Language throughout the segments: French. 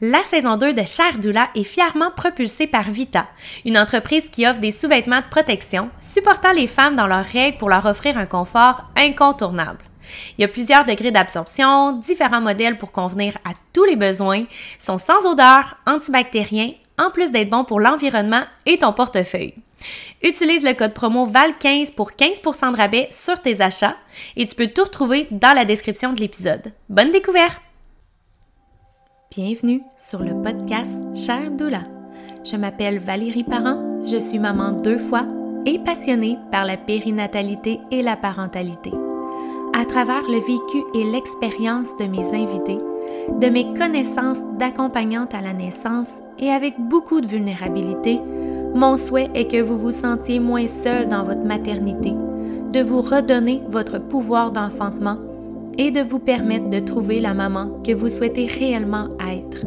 La saison 2 de Cher Doula est fièrement propulsée par Vita, une entreprise qui offre des sous-vêtements de protection, supportant les femmes dans leurs règles pour leur offrir un confort incontournable. Il y a plusieurs degrés d'absorption, différents modèles pour convenir à tous les besoins, sont sans odeur, antibactériens, en plus d'être bons pour l'environnement et ton portefeuille. Utilise le code promo VAL15 pour 15% de rabais sur tes achats et tu peux tout retrouver dans la description de l'épisode. Bonne découverte! Bienvenue sur le podcast Cher Doula. Je m'appelle Valérie Parent, je suis maman deux fois et passionnée par la périnatalité et la parentalité. À travers le vécu et l'expérience de mes invités, de mes connaissances d'accompagnante à la naissance et avec beaucoup de vulnérabilité, mon souhait est que vous vous sentiez moins seul dans votre maternité, de vous redonner votre pouvoir d'enfantement et de vous permettre de trouver la maman que vous souhaitez réellement être.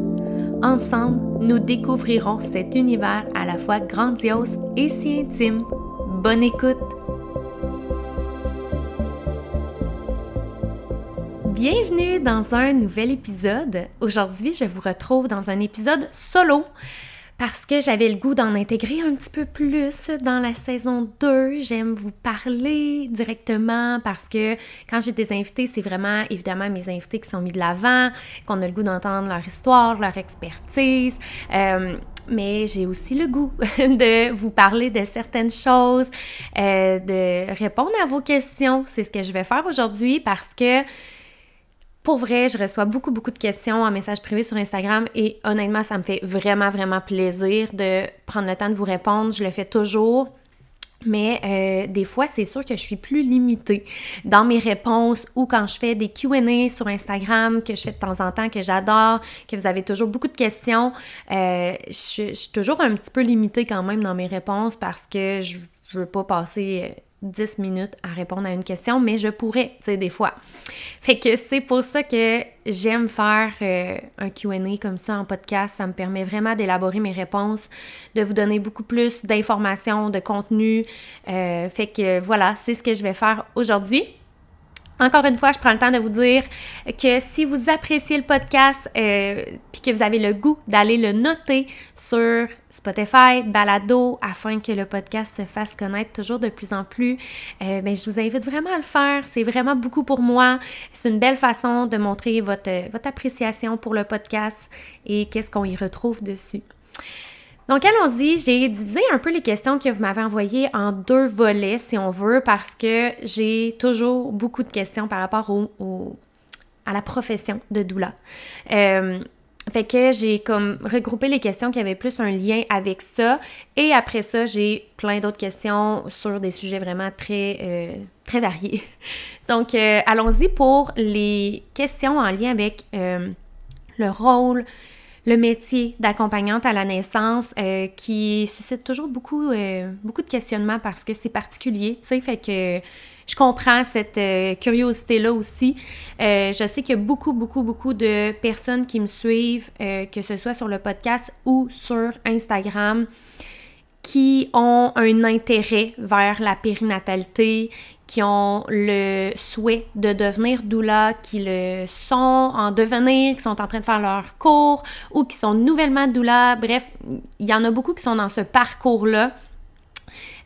Ensemble, nous découvrirons cet univers à la fois grandiose et si intime. Bonne écoute! Bienvenue dans un nouvel épisode. Aujourd'hui, je vous retrouve dans un épisode solo parce que j'avais le goût d'en intégrer un petit peu plus dans la saison 2. J'aime vous parler directement parce que quand j'ai des invités, c'est vraiment évidemment mes invités qui sont mis de l'avant, qu'on a le goût d'entendre leur histoire, leur expertise. Euh, mais j'ai aussi le goût de vous parler de certaines choses, euh, de répondre à vos questions. C'est ce que je vais faire aujourd'hui parce que pour vrai, je reçois beaucoup, beaucoup de questions en message privé sur Instagram et honnêtement, ça me fait vraiment, vraiment plaisir de prendre le temps de vous répondre. Je le fais toujours. Mais euh, des fois, c'est sûr que je suis plus limitée dans mes réponses ou quand je fais des QA sur Instagram que je fais de temps en temps, que j'adore, que vous avez toujours beaucoup de questions. Euh, je, suis toujours un petit peu limitée quand même dans mes réponses parce que je, je veux pas passer euh, 10 minutes à répondre à une question, mais je pourrais, tu sais, des fois. Fait que c'est pour ça que j'aime faire euh, un QA comme ça en podcast. Ça me permet vraiment d'élaborer mes réponses, de vous donner beaucoup plus d'informations, de contenu. Euh, fait que voilà, c'est ce que je vais faire aujourd'hui. Encore une fois, je prends le temps de vous dire que si vous appréciez le podcast euh, puis que vous avez le goût d'aller le noter sur Spotify, Balado, afin que le podcast se fasse connaître toujours de plus en plus, euh, ben, je vous invite vraiment à le faire. C'est vraiment beaucoup pour moi. C'est une belle façon de montrer votre, votre appréciation pour le podcast et qu'est-ce qu'on y retrouve dessus. Donc allons-y, j'ai divisé un peu les questions que vous m'avez envoyées en deux volets, si on veut, parce que j'ai toujours beaucoup de questions par rapport au, à la profession de doula. Euh, fait que j'ai comme regroupé les questions qui avaient plus un lien avec ça. Et après ça, j'ai plein d'autres questions sur des sujets vraiment très, euh, très variés. Donc, euh, allons-y pour les questions en lien avec le rôle, le métier d'accompagnante à la naissance euh, qui suscite toujours beaucoup, euh, beaucoup de questionnements parce que c'est particulier, tu sais, fait que je comprends cette euh, curiosité-là aussi. je sais qu'il y a beaucoup, beaucoup, beaucoup de personnes qui me suivent, que ce soit sur le podcast ou sur Instagram, qui ont un intérêt vers la périnatalité, qui ont le souhait de devenir doula, qui le sont en devenir, qui sont en train de faire leur cours ou qui sont nouvellement doula. Bref, il y en a beaucoup qui sont dans ce parcours-là.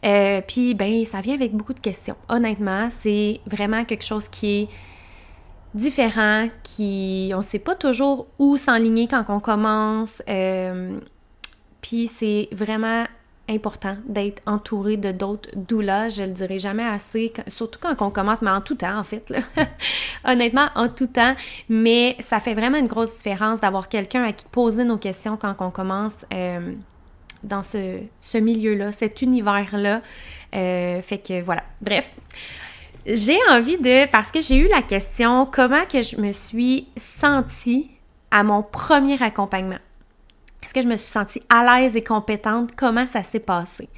Euh, puis, ben, ça vient avec beaucoup de questions. Honnêtement, c'est vraiment quelque chose qui est différent, qui on sait pas toujours où s'enligner quand on commence. Euh, puis c'est vraiment important d'être entouré de d'autres doulas. Je le dirai jamais assez, surtout quand on commence, mais en tout temps, en fait. Honnêtement, en tout temps. Mais ça fait vraiment une grosse différence d'avoir quelqu'un à qui poser nos questions quand on commence euh, dans ce, milieu-là, cet univers-là. Euh, fait que voilà. Bref. J'ai envie de, parce que j'ai eu la question, comment que je me suis sentie à mon premier accompagnement? Est-ce que je me suis sentie à l'aise et compétente? Comment ça s'est passé?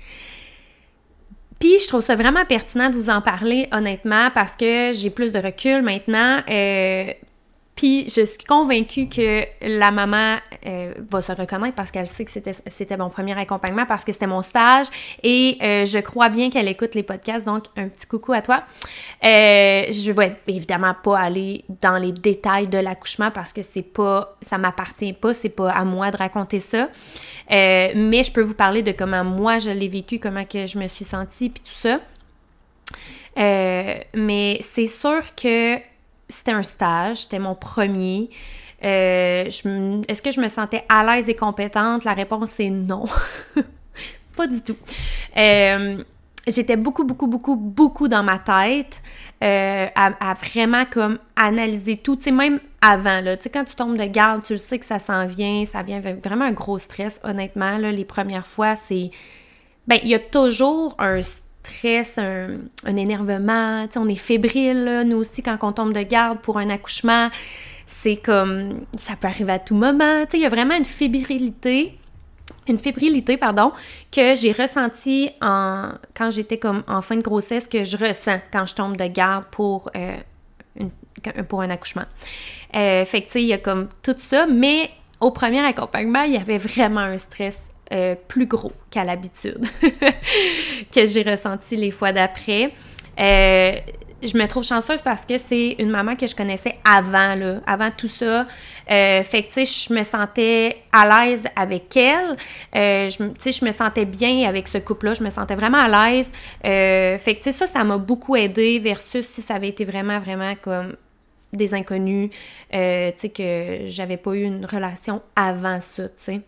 Puis je trouve ça vraiment pertinent de vous en parler honnêtement parce que j'ai plus de recul maintenant. Euh, Puis je suis convaincue que la maman euh, va se reconnaître parce qu'elle sait que c'était mon premier accompagnement, parce que c'était mon stage. Et euh, je crois bien qu'elle écoute les podcasts, donc un petit coucou à toi. Euh, je vais évidemment pas aller dans les détails de l'accouchement parce que c'est pas, ça m'appartient pas, c'est pas à moi de raconter ça. mais je peux vous parler de comment moi je l'ai vécu, comment que je me suis sentie, puis tout ça. mais c'est sûr que c'était un stage, c'était mon premier. Euh, est-ce que je me sentais à l'aise et compétente? La réponse est non. Pas du tout. Euh, j'étais beaucoup, beaucoup, beaucoup, beaucoup dans ma tête euh, à, vraiment comme analyser tout. Tu sais, même avant, là, tu sais, quand tu tombes de garde, tu le sais que ça s'en vient, ça vient vraiment un gros stress, honnêtement, là, les premières fois, c'est... Ben, il y a toujours un stress stress, un, énervement, on est fébrile, nous aussi, quand on tombe de garde pour un accouchement, c'est comme, ça peut arriver à tout moment, il y a vraiment une fébrilité, une fébrilité, pardon, que j'ai ressentie en, quand j'étais comme en fin de grossesse, que je ressens quand je tombe de garde pour, euh, un accouchement. Euh, fait que, tu sais, il y a comme tout ça, mais au premier accompagnement, il y avait vraiment un stress euh, plus gros qu'à l'habitude que j'ai ressenti les fois d'après. Euh, je me trouve chanceuse parce que c'est une maman que je connaissais avant, là, avant tout ça. Euh, fait que, tu sais, je me sentais à l'aise avec elle. Tu sais, je me sentais bien avec ce couple-là. Je me sentais vraiment à l'aise. fait que, tu sais, ça, ça m'a beaucoup aidé versus si ça avait été vraiment, vraiment comme des inconnus. tu sais, que j'avais pas eu une relation avant ça, tu sais.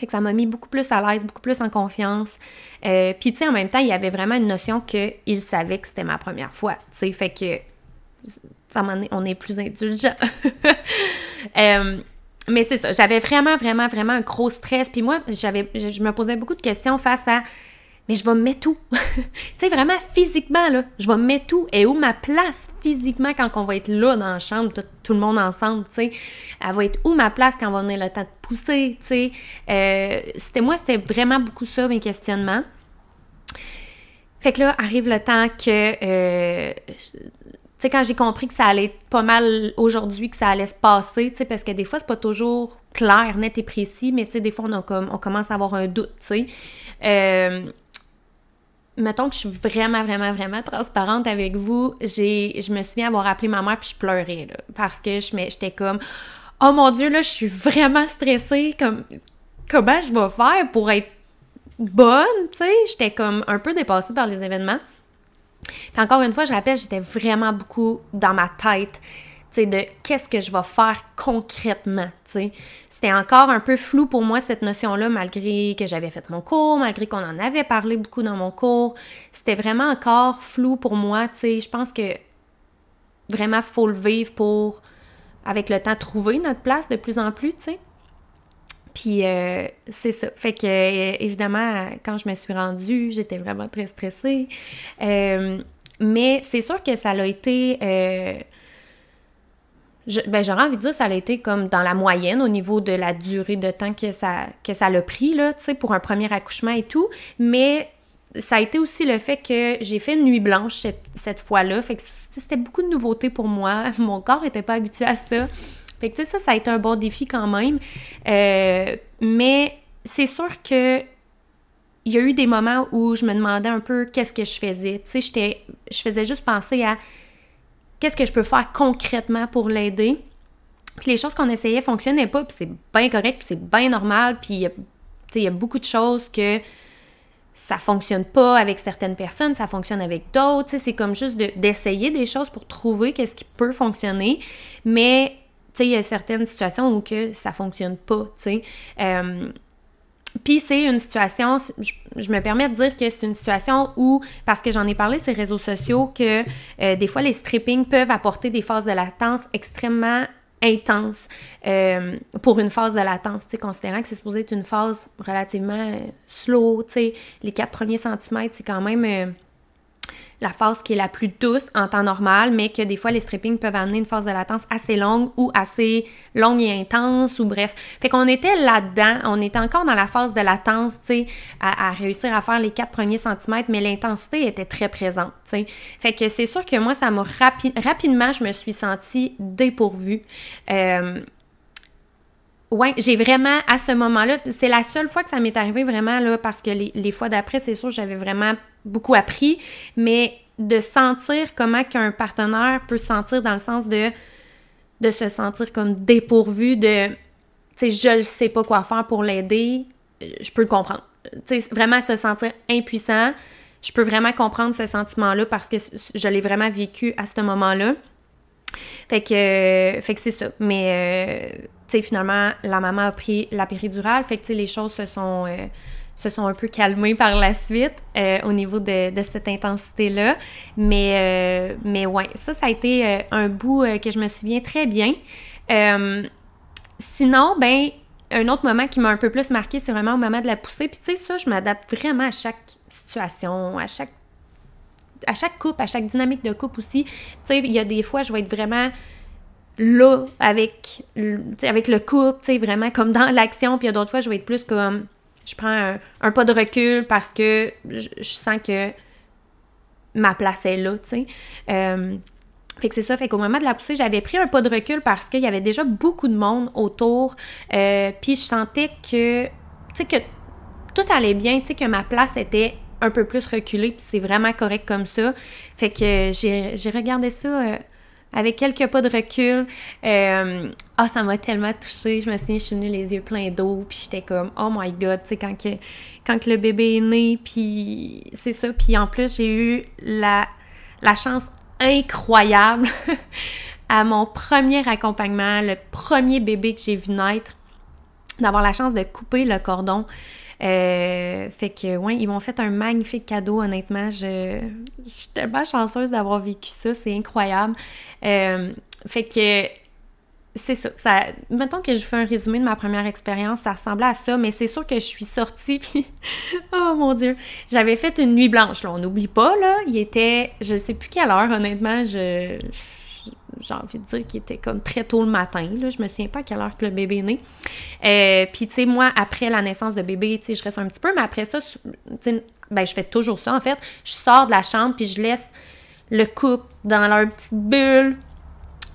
Fait que ça m'a mis beaucoup plus à l'aise, beaucoup plus en confiance. Euh, Puis, tu sais, en même temps, il y avait vraiment une notion qu'il savait que c'était ma première fois, tu sais. Fait que, ça on est plus indulgent. euh, mais c'est ça, j'avais vraiment, vraiment, vraiment un gros stress. Puis moi, j'avais, je me posais beaucoup de questions face à mais je vais me mettre où? tu sais, vraiment physiquement, là, je vais me mettre où? Et où ma place physiquement quand on va être là dans la chambre, tout, le monde ensemble, tu sais? Elle va être où ma place quand on va venir le temps de pousser, tu sais? Euh, c'était moi, c'était vraiment beaucoup ça, mes questionnements. Fait que là, arrive le temps que... Euh, tu sais, quand j'ai compris que ça allait être pas mal aujourd'hui, que ça allait se passer, tu sais, parce que des fois, c'est pas toujours clair, net et précis, mais tu sais, des fois, on, comme, on commence à avoir un doute, tu sais? Euh, mettons que je suis vraiment, vraiment, vraiment transparente avec vous, je me souviens avoir appelé ma mère puis je pleurais, parce que j'étais comme, oh mon Dieu, là, je suis vraiment stressée, comme, comment je vais faire pour être bonne, tu sais? J'étais comme un peu dépassée par les événements. Puis encore une fois, je rappelle, j'étais vraiment beaucoup dans ma tête, tu sais, de qu'est-ce que je vais faire concrètement, tu sais c'était encore un peu flou pour moi cette notion-là, malgré que j'avais fait mon cours, malgré qu'on en avait parlé beaucoup dans mon cours. C'était vraiment encore flou pour moi, tu sais. Je pense que vraiment, faut le vivre pour, avec le temps, trouver notre place de plus en plus, tu sais. Puis euh, c'est ça. Fait que, euh, évidemment, quand je me suis rendue, j'étais vraiment très stressée. Euh, mais c'est sûr que ça a été ben, j'aurais envie de dire ça a été comme dans la moyenne au niveau de la durée de temps que ça, que ça l'a pris, là, tu sais, pour un premier accouchement et tout. Mais ça a été aussi le fait que j'ai fait une nuit blanche cette, fois-là. Fait que c'était beaucoup de nouveautés pour moi. Mon corps n'était pas habitué à ça. Fait que, tu sais, ça, ça a été un bon défi quand même. Euh, mais c'est sûr que il y a eu des moments où je me demandais un peu qu'est-ce que je faisais. Tu sais, je faisais juste penser à qu'est-ce que je peux faire concrètement pour l'aider. Puis les choses qu'on essayait fonctionnaient pas, puis c'est bien correct, puis c'est bien normal, puis il y a beaucoup de choses que ça fonctionne pas avec certaines personnes, ça fonctionne avec d'autres, c'est comme juste d'essayer des choses pour trouver qu'est-ce qui peut fonctionner, mais il y a certaines situations où que ça fonctionne pas. Euh, puis c'est une situation, je, me permets de dire que c'est une situation où, parce que j'en ai parlé sur les réseaux sociaux, que euh, des fois les strippings peuvent apporter des phases de latence extrêmement intenses euh, pour une phase de latence, considérant que c'est supposé être une phase relativement euh, slow, tu sais, les quatre premiers centimètres, c'est quand même la phase qui est la plus douce en temps normal, mais que des fois les strippings peuvent amener une phase de latence assez longue ou assez longue et intense ou bref. Fait qu'on était là-dedans, on était encore dans la phase de latence, tu sais, à, réussir à faire les quatre premiers centimètres, mais l'intensité était très présente, tu sais. Fait que c'est sûr que moi, ça m'a rapidement, je me suis sentie dépourvue. Euh, Ouais, j'ai vraiment, à ce moment-là, c'est la seule fois que ça m'est arrivé vraiment, là, parce que les, fois d'après, c'est sûr, j'avais vraiment beaucoup appris, mais de sentir comment qu'un partenaire peut se sentir dans le sens de, de se sentir comme dépourvu, de, tu sais, je ne sais pas quoi faire pour l'aider, euh, je peux le comprendre. Tu sais, vraiment se sentir impuissant, je peux vraiment comprendre ce sentiment-là parce que je l'ai vraiment vécu à ce moment-là. Fait que, euh, fait que c'est ça. Mais, euh, sais, finalement, la maman a pris la péridurale. Fait que, tu sais, les choses se sont, euh, se sont un peu calmées par la suite au niveau de, de cette intensité-là. Mais, mais ouais, ça, ça a été un bout que je me souviens très bien. sinon, ben, un autre moment qui m'a un peu plus marqué, c'est vraiment au moment de la poussée. Puis, tu sais, ça, je m'adapte vraiment à chaque situation, à chaque à chaque coupe, à chaque dynamique de coupe aussi. Tu sais, il y a des fois, je vais être vraiment là avec, avec le couple, vraiment comme dans l'action. Puis d'autres fois, je vais être plus comme, je prends un, pas de recul parce que je, sens que ma place est là, tu sais. Euh, fait que c'est ça, fait qu'au moment de la poussée, j'avais pris un pas de recul parce qu'il y avait déjà beaucoup de monde autour. Euh, puis je sentais que, tu sais, que tout allait bien, tu sais, que ma place était un peu plus reculé, puis c'est vraiment correct comme ça. Fait que j'ai regardé ça euh, avec quelques pas de recul. Euh, ah, ça m'a tellement touchée. Je me souviens, je suis venue les yeux pleins d'eau, puis j'étais comme, oh my god, tu sais, quand, que, quand le bébé est né, puis c'est ça. Puis en plus, j'ai eu la, la chance incroyable à mon premier accompagnement, le premier bébé que j'ai vu naître, d'avoir la chance de couper le cordon. Euh, fait que, ouais, ils m'ont fait un magnifique cadeau, honnêtement. Je, suis tellement chanceuse d'avoir vécu ça, c'est incroyable. Euh, fait que, c'est ça, ça. Mettons que je fais un résumé de ma première expérience, ça ressemblait à ça, mais c'est sûr que je suis sortie, puis. oh mon Dieu! J'avais fait une nuit blanche, là, on n'oublie pas, là. Il était. Je sais plus quelle heure, honnêtement, je j'ai envie de dire qu'il était comme très tôt le matin. Là. Je me souviens pas à quelle heure que le bébé est né. Euh, puis, tu sais, moi, après la naissance de bébé, tu sais, je reste un petit peu, mais après ça, ben, je fais toujours ça, en fait. Je sors de la chambre, puis je laisse le couple dans leur petite bulle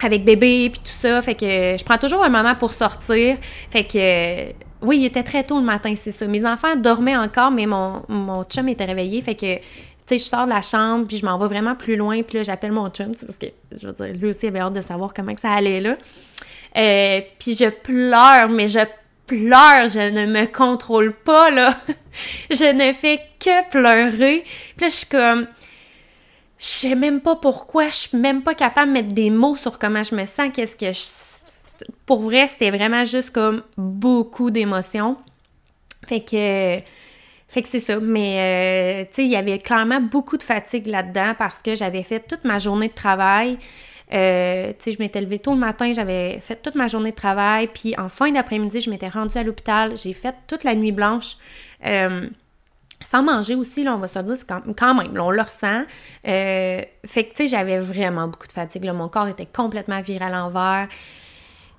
avec bébé, puis tout ça. Fait que je prends toujours un moment pour sortir. Fait que... oui, il était très tôt le matin, c'est ça. Mes enfants dormaient encore, mais mon, mon chum était réveillé. Fait que sais, je sors de la chambre, puis je m'en vais vraiment plus loin, puis là, j'appelle mon chum, parce que, je veux dire, lui aussi avait hâte de savoir comment que ça allait, là. Euh, puis je pleure, mais je pleure, je ne me contrôle pas, là. je ne fais que pleurer. Puis là, je suis comme... Je sais même pas pourquoi, je suis même pas capable de mettre des mots sur comment je me sens, qu'est-ce que je... Pour vrai, c'était vraiment juste comme beaucoup d'émotions. Fait que fait que c'est ça. Mais, euh, tu sais, il y avait clairement beaucoup de fatigue là-dedans parce que j'avais fait toute ma journée de travail. Euh, tu sais, je m'étais levée tôt le matin, j'avais fait toute ma journée de travail. Puis en fin d'après-midi, je m'étais rendue à l'hôpital. J'ai fait toute la nuit blanche. Euh, sans manger aussi, là, on va se dire, c'est quand, même, on le ressent. fait que, tu sais, j'avais vraiment beaucoup de fatigue. Mon corps était complètement viré à l'envers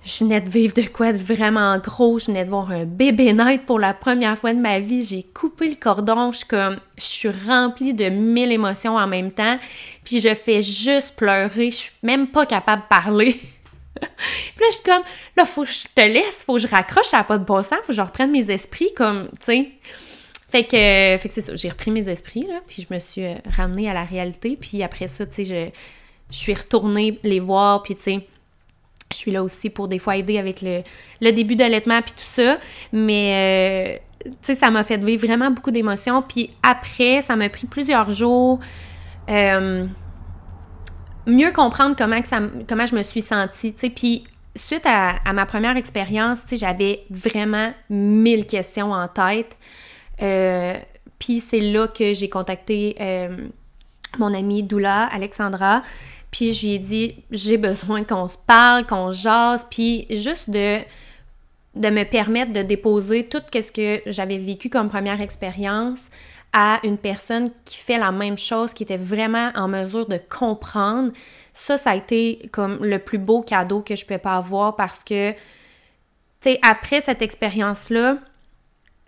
je venais de vivre de quoi de vraiment gros, je venais de voir un bébé naître pour la première fois de ma vie, j'ai coupé le cordon, je suis comme, je suis remplie de mille émotions en même temps, puis je fais juste pleurer, je suis même pas capable de parler. puis là, je suis comme, là, faut que je te laisse, faut que je raccroche, ça n'a pas de bon sens, faut que je reprenne mes esprits, comme, tu sais. Fait que, fait que c'est ça, j'ai repris mes esprits, là, puis je me suis euh, ramenée à la réalité, puis après ça, tu sais, je, je suis retournée les voir, puis tu sais, je suis là aussi pour des fois aider avec le, le début d'allaitement puis tout ça. Mais, euh, tu sais, ça m'a fait vivre vraiment beaucoup d'émotions. Puis après, ça m'a pris plusieurs jours. Euh, mieux comprendre comment, que ça, comment je me suis sentie, tu sais. Puis suite à, ma première expérience, tu sais, j'avais vraiment mille questions en tête. Euh, puis c'est là que j'ai contacté mon amie Doula, Alexandra, puis je lui ai dit, j'ai besoin qu'on se parle, qu'on jase, puis juste de, de me permettre de déposer tout ce que j'avais vécu comme première expérience à une personne qui fait la même chose, qui était vraiment en mesure de comprendre, ça, ça a été comme le plus beau cadeau que je peux pas avoir parce que, tu sais, après cette expérience-là,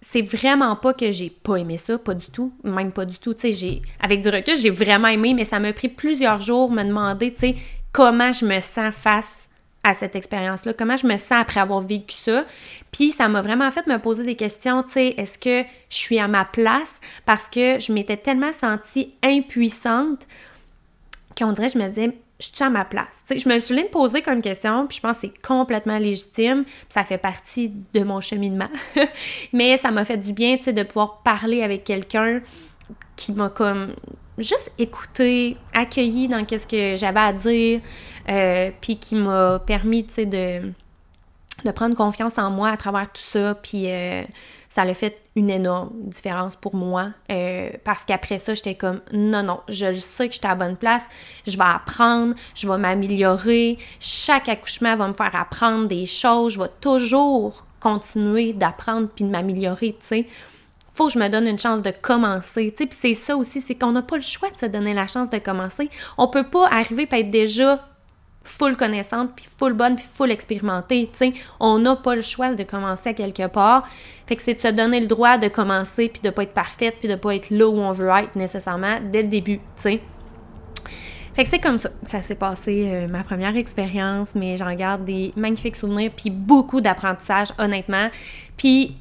c'est vraiment pas que j'ai pas aimé ça, pas du tout, même pas du tout. Tu j'ai, avec du recul, j'ai vraiment aimé, mais ça m'a pris plusieurs jours me demander, tu comment je me sens face à cette expérience-là, comment je me sens après avoir vécu ça. Puis ça m'a vraiment fait me poser des questions, tu est-ce que je suis à ma place? Parce que je m'étais tellement sentie impuissante qu'on dirait, je me disais, je suis à ma place. je me suis poser comme question, puis je pense que c'est complètement légitime. Ça fait partie de mon cheminement. Mais ça m'a fait du bien, de pouvoir parler avec quelqu'un qui m'a comme juste écouté, accueilli dans qu'est-ce que j'avais à dire, euh, puis qui m'a permis, de, de prendre confiance en moi à travers tout ça, puis euh, ça a fait une énorme différence pour moi euh, parce qu'après ça, j'étais comme non, non, je sais que j'étais à la bonne place, je vais apprendre, je vais m'améliorer, chaque accouchement va me faire apprendre des choses, je vais toujours continuer d'apprendre puis de m'améliorer, tu sais. Faut que je me donne une chance de commencer, tu sais, puis c'est ça aussi, c'est qu'on n'a pas le choix de se donner la chance de commencer. On peut pas arriver à être déjà full connaissante, puis full bonne, puis full expérimentée, tu sais. On n'a pas le choix de commencer à quelque part. Fait que c'est de se donner le droit de commencer, puis de pas être parfaite, puis de pas être là où on veut être nécessairement dès le début, tu sais. Fait que c'est comme ça. Ça s'est passé euh, ma première expérience, mais j'en garde des magnifiques souvenirs, puis beaucoup d'apprentissage, honnêtement. Puis,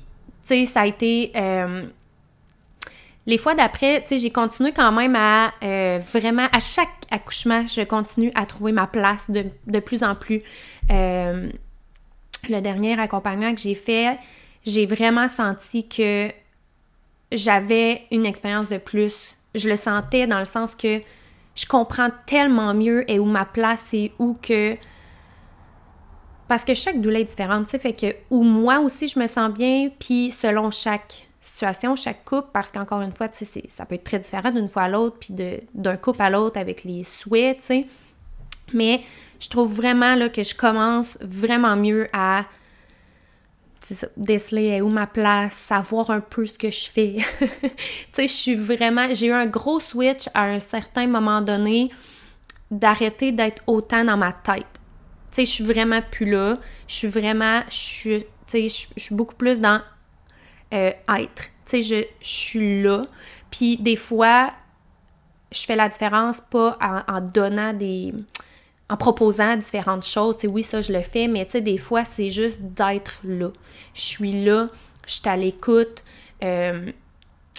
tu sais, ça a été... Euh, les fois d'après, tu sais, j'ai continué quand même à euh, vraiment, à chaque accouchement, je continue à trouver ma place de, plus en plus. Euh, le dernier accompagnement que j'ai fait, j'ai vraiment senti que j'avais une expérience de plus. Je le sentais dans le sens que je comprends tellement mieux et où ma place est où que parce que chaque douleur est différente, tu sais, fait que où moi aussi je me sens bien, puis selon chaque situation, chaque couple, parce qu'encore une fois, ça peut être très différent d'une fois à l'autre, puis d'un couple à l'autre avec les souhaits, tu sais. Mais je trouve vraiment là, que je commence vraiment mieux à ça, déceler où ma place, savoir un peu ce que je fais. tu sais, je suis vraiment. J'ai eu un gros switch à un certain moment donné d'arrêter d'être autant dans ma tête. Tu sais, je suis vraiment plus là. Je suis vraiment. Je suis, je suis beaucoup plus dans euh, être. Tu sais, je, suis là. Puis des fois, je fais la différence pas en, donnant des. en proposant différentes choses. Tu oui, ça, je le fais, mais tu sais, des fois, c'est juste d'être là. Je suis là, je suis à l'écoute. Euh,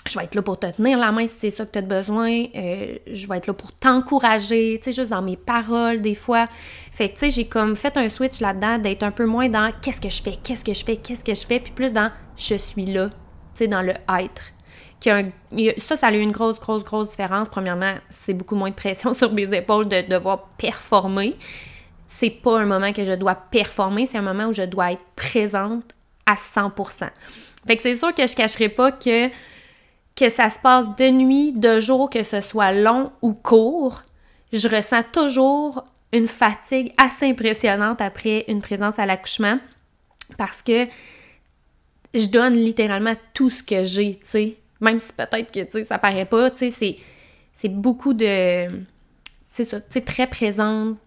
je vais être là pour te tenir la main si c'est ça que tu as besoin. Euh, je vais être là pour t'encourager, tu sais, juste dans mes paroles des fois. Fait que, tu sais, j'ai comme fait un switch là-dedans d'être un peu moins dans qu'est-ce que je fais, qu'est-ce que je fais, qu'est-ce que je fais, puis plus dans je suis là, tu sais, dans le être. ça, ça a eu une grosse, grosse, grosse différence. Premièrement, c'est beaucoup moins de pression sur mes épaules de devoir performer. C'est pas un moment que je dois performer, c'est un moment où je dois être présente à 100%. Fait que c'est sûr que je cacherai pas que que ça se passe de nuit, de jour, que ce soit long ou court, je ressens toujours une fatigue assez impressionnante après une présence à l'accouchement parce que je donne littéralement tout ce que j'ai, tu sais. Même si peut-être que, tu sais, ça paraît pas, tu sais, c'est beaucoup de... C'est ça, tu sais, très présente,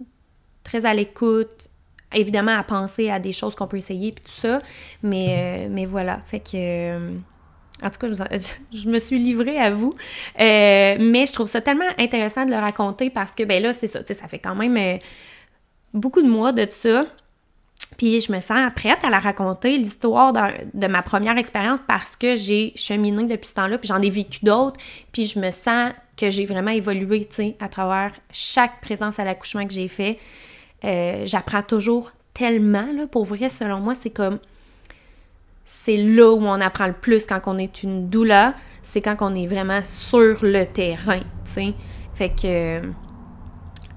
très à l'écoute, évidemment à penser à des choses qu'on peut essayer puis tout ça, mais, euh, mais voilà, fait que... Euh, en tout cas, je, me suis livrée à vous. Euh, mais je trouve ça tellement intéressant de le raconter parce que, ben là, c'est ça, ça fait quand même euh, beaucoup de mois de ça. Puis je me sens prête à la raconter, l'histoire de ma première expérience, parce que j'ai cheminé depuis ce temps-là, puis j'en ai vécu d'autres, puis je me sens que j'ai vraiment évolué, tu sais, à travers chaque présence à l'accouchement que j'ai fait. Euh, j'apprends toujours tellement, là, pour vrai, selon moi, c'est comme c'est là où on apprend le plus quand on est une doula, c'est quand on est vraiment sur le terrain, tu. Fait que...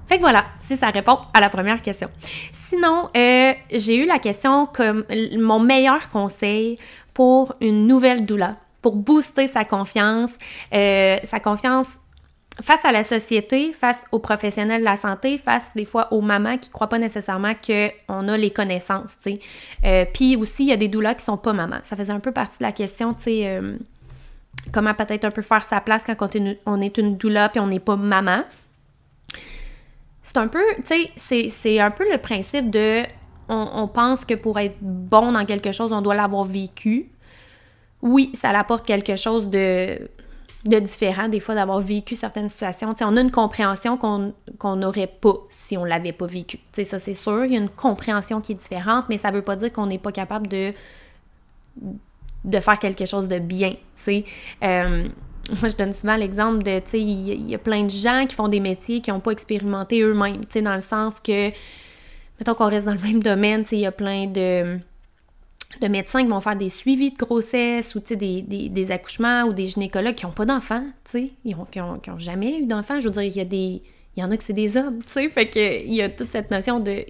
Fait que voilà, si ça répond à la première question. Sinon, euh, j'ai eu la question comme mon meilleur conseil pour une nouvelle doula, pour booster sa confiance, euh, sa confiance face à la société, face aux professionnels de la santé, face des fois aux mamans qui croient pas nécessairement qu'on a les connaissances, tu sais. Euh, puis aussi, il y a des doulas qui sont pas mamans. Ça faisait un peu partie de la question, tu sais, euh, comment peut-être un peu faire sa place quand on est une, doula puis on n'est pas maman. C'est un peu, tu sais, c'est un peu le principe de on, pense que pour être bon dans quelque chose, on doit l'avoir vécu. Oui, ça apporte quelque chose de, de différent, des fois, d'avoir vécu certaines situations. sais, on a une compréhension qu'on n'aurait pas si on l'avait pas vécu. sais, ça, c'est sûr. Il y a une compréhension qui est différente, mais ça veut pas dire qu'on n'est pas capable de de faire quelque chose de bien. Euh, moi, je donne souvent l'exemple de, tu sais, il y, a plein de gens qui font des métiers qui n'ont pas expérimenté eux-mêmes, tu sais, dans le sens que, mettons qu'on reste dans le même domaine, tu sais, il y a plein de, de médecins qui vont faire des suivis de grossesse ou, des, accouchements ou des gynécologues qui n'ont pas d'enfants, sais, ils ont, qui jamais eu d'enfants. Je veux dire, il y a des... Il y en a que c'est des hommes, tu sais, fait que il y a toute cette notion de...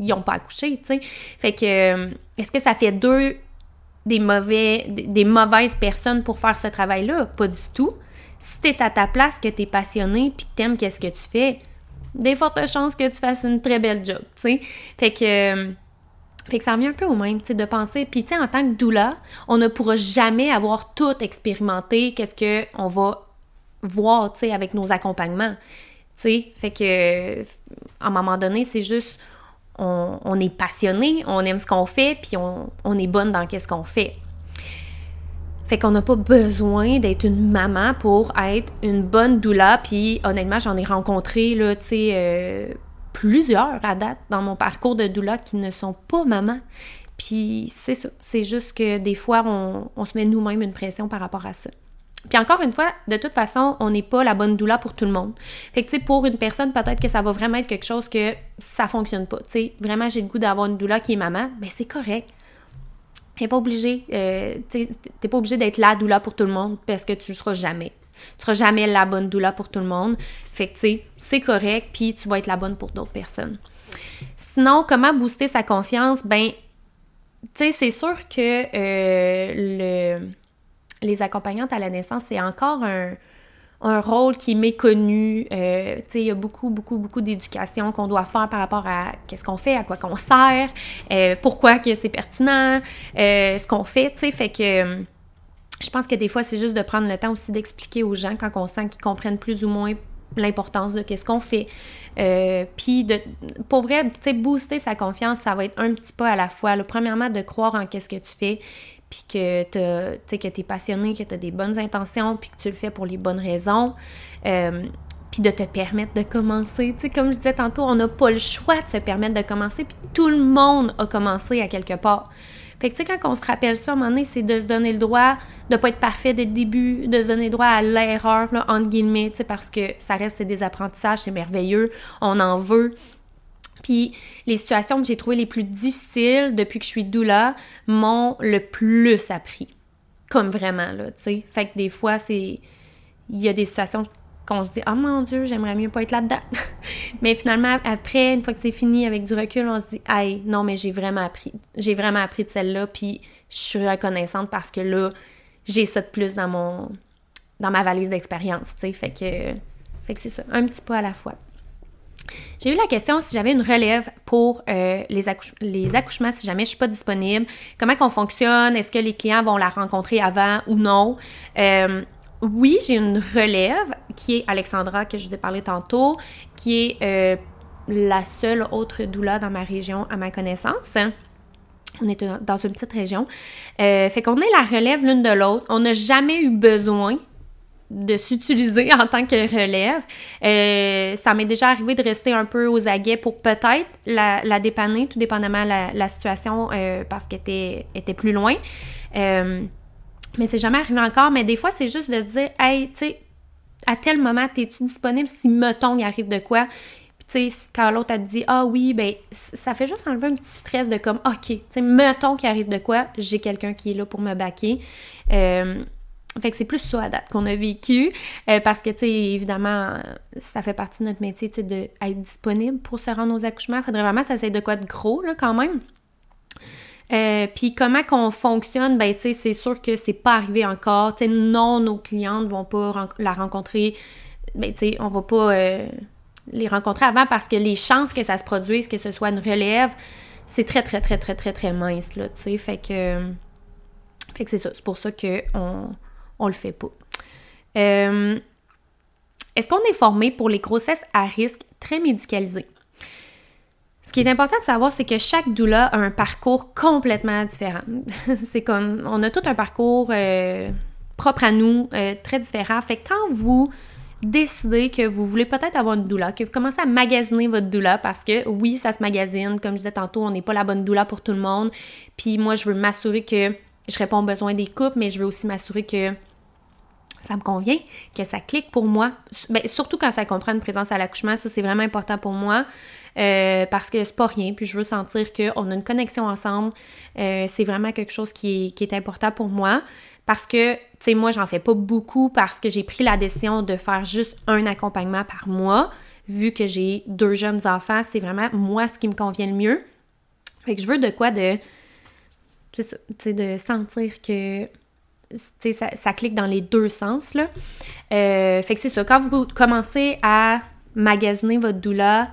Ils n'ont pas accouché, tu sais. Fait que, euh, est-ce que ça fait deux des, mauvais, des mauvaises personnes pour faire ce travail-là? Pas du tout. Si tu es à ta place, que tu es passionné puis que tu aimes qu'est-ce que tu fais, des fortes chances que tu fasses une très belle job, tu sais. Fait que, euh, fait que ça revient un peu au même, tu sais, de penser. Puis, en tant que doula, on ne pourra jamais avoir tout expérimenté, qu'est-ce qu'on va voir, avec nos accompagnements. Tu sais, fait que, à un moment donné, c'est juste, on, est passionné, on aime ce qu'on fait, puis on, est bonne dans qu'est-ce qu'on fait. Fait qu'on n'a pas besoin d'être une maman pour être une bonne doula. Puis honnêtement, j'en ai rencontré, là, tu sais, euh, plusieurs à date dans mon parcours de doula qui ne sont pas mamans. Puis c'est ça. C'est juste que des fois, on, se met nous-mêmes une pression par rapport à ça. Puis encore une fois, de toute façon, on n'est pas la bonne doula pour tout le monde. Fait que, tu sais, pour une personne, peut-être que ça va vraiment être quelque chose que ça fonctionne pas. Tu sais, vraiment, j'ai le goût d'avoir une doula qui est maman, mais c'est correct. T'es pas obligé, euh, t'es pas obligé d'être la doula pour tout le monde parce que tu ne seras jamais. Tu seras jamais la bonne doula pour tout le monde. Fait que, tu sais, c'est correct, puis tu vas être la bonne pour d'autres personnes. Sinon, comment booster sa confiance? Ben, tu sais, c'est sûr que euh, le les accompagnantes à la naissance, c'est encore un, rôle qui est méconnu. Euh, il y a beaucoup, beaucoup, beaucoup d'éducation qu'on doit faire par rapport à qu'est-ce qu'on fait, à quoi qu'on sert, euh, pourquoi que c'est pertinent, ce qu'on fait, tu sais. Fait que je pense que des fois, c'est juste de prendre le temps aussi d'expliquer aux gens quand on sent qu'ils comprennent plus ou moins l'importance de qu'est-ce qu'on fait. puis, de, pour vrai, tu booster sa confiance, ça va être un petit pas à la fois. premièrement, de croire en qu'est-ce que tu fais, puis que tu es passionné, que tu as des bonnes intentions, puis que tu le fais pour les bonnes raisons. Euh, puis de te permettre de commencer. Tu comme je disais tantôt, on n'a pas le choix de se permettre de commencer, puis tout le monde a commencé à quelque part. Fait que, tu sais, quand on se rappelle ça, à un moment donné, c'est de se donner le droit de pas être parfait dès le début, de se donner le droit à l'erreur, entre guillemets, tu sais, parce que ça reste, c'est des apprentissages, c'est merveilleux, on en veut. Puis les situations que j'ai trouvées les plus difficiles depuis que je suis doula m'ont le plus appris. Comme vraiment, là, tu sais. Fait que des fois, c'est. Il y a des situations qu'on se dit Oh mon Dieu, j'aimerais mieux pas être là-dedans. mais finalement, après, une fois que c'est fini avec du recul, on se dit Hey, non, mais j'ai vraiment appris. J'ai vraiment appris de celle-là, puis je suis reconnaissante parce que là, j'ai ça de plus dans mon. dans ma valise d'expérience, tu sais. Fait que. Fait que c'est ça, un petit pas à la fois. J'ai eu la question si j'avais une relève pour euh, les, les, accouchements, si jamais je suis pas disponible. Comment qu'on fonctionne? Est-ce que les clients vont la rencontrer avant ou non? Euh, oui, j'ai une relève qui est Alexandra, que je vous ai parlé tantôt, qui est euh, la seule autre doula dans ma région à ma connaissance. On est dans une petite région. fait qu'on est la relève l'une de l'autre. On n'a jamais eu besoin de s'utiliser en tant que relève. Euh, ça m'est déjà arrivé de rester un peu aux aguets pour peut-être la, dépanner, tout dépendamment de la, situation, euh, parce qu'elle était, était, plus loin. Euh, mais c'est jamais arrivé encore. Mais des fois, c'est juste de se dire, hey, tu sais, à tel moment, es-tu disponible si, mettons, il arrive de quoi? Puis, tu sais, quand l'autre a dit, ah oui, ben, ça fait juste enlever un petit stress de comme, OK, tu sais, mettons qu'il arrive de quoi, j'ai quelqu'un qui est là pour me baquer. Fait que c'est plus ça à date qu'on a vécu, euh, parce que, tu sais, évidemment, ça fait partie de notre métier, tu sais, d'être disponible pour se rendre aux accouchements. Faudrait vraiment ça de quoi de gros, là, quand même. Euh, puis comment qu'on fonctionne, ben, tu sais, c'est sûr que c'est pas arrivé encore. Tu sais, non, nos clientes vont pas la rencontrer, ben, tu sais, on va pas euh, les rencontrer avant parce que les chances que ça se produise, que ce soit une relève, c'est très, très, très, très, très, très mince, là, tu sais. Fait que... Fait que c'est ça. C'est pour ça qu'on on le fait pas. Euh, est-ce qu'on est formé pour les grossesses à risque très médicalisées? Ce qui est important de savoir, c'est que chaque doula a un parcours complètement différent. c'est comme, on a tout un parcours euh, propre à nous, euh, très différent. Fait que quand vous décidez que vous voulez peut-être avoir une doula, que vous commencez à magasiner votre doula parce que oui, ça se magasine. Comme je disais tantôt, on n'est pas la bonne doula pour tout le monde. Puis moi, je veux m'assurer que je réponds aux besoins des couples, mais je veux aussi m'assurer que ça me convient, que ça clique pour moi. Ben, surtout quand ça comprend une présence à l'accouchement, ça c'est vraiment important pour moi. Euh, parce que c'est pas rien, puis je veux sentir qu'on a une connexion ensemble. Euh, c'est vraiment quelque chose qui est, qui est, important pour moi. Parce que, tu sais, moi, j'en fais pas beaucoup parce que j'ai pris la décision de faire juste un accompagnement par mois. Vu que j'ai deux jeunes enfants, c'est vraiment moi ce qui me convient le mieux. Fait que je veux de quoi de. Tu sais, de sentir que ça, clique dans les deux sens. Là. Euh, fait que c'est ça. Quand vous commencez à magasiner votre doula,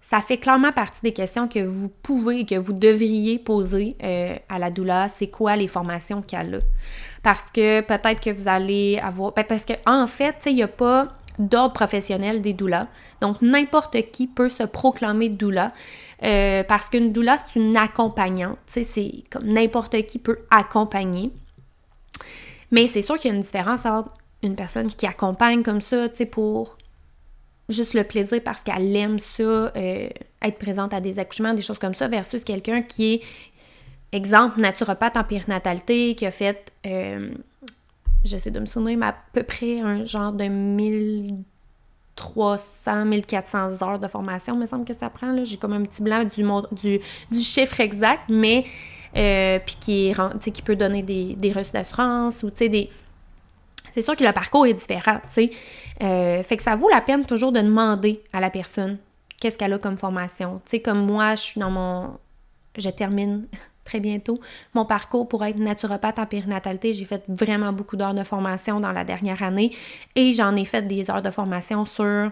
ça fait clairement partie des questions que vous pouvez et que vous devriez poser euh, à la doula. C'est quoi les formations qu'elle a? Parce que peut-être que vous allez avoir. Ben, parce qu'en en fait, il n'y a pas d'ordre professionnel des doulas. Donc, n'importe qui peut se proclamer doula. Euh, parce qu'une doula, c'est une accompagnante. C'est comme n'importe qui peut accompagner. Mais c'est sûr qu'il y a une différence entre une personne qui accompagne comme ça, tu sais, pour juste le plaisir parce qu'elle aime ça, euh, être présente à des accouchements, des choses comme ça, versus quelqu'un qui est, exemple, naturopathe en périnatalité, qui a fait, euh, j'essaie de me souvenir, mais à peu près un genre de 1300, 1400 heures de formation, il me semble que ça prend. J'ai comme un petit blanc du, du, du chiffre exact, mais euh, puis qui, qui peut donner des, des reçus d'assurance ou des. C'est sûr que le parcours est différent, tu sais. Euh, fait que ça vaut la peine toujours de demander à la personne qu'est-ce qu'elle a comme formation. Tu sais, comme moi, je suis dans mon. Je termine très bientôt mon parcours pour être naturopathe en périnatalité. J'ai fait vraiment beaucoup d'heures de formation dans la dernière année et j'en ai fait des heures de formation sur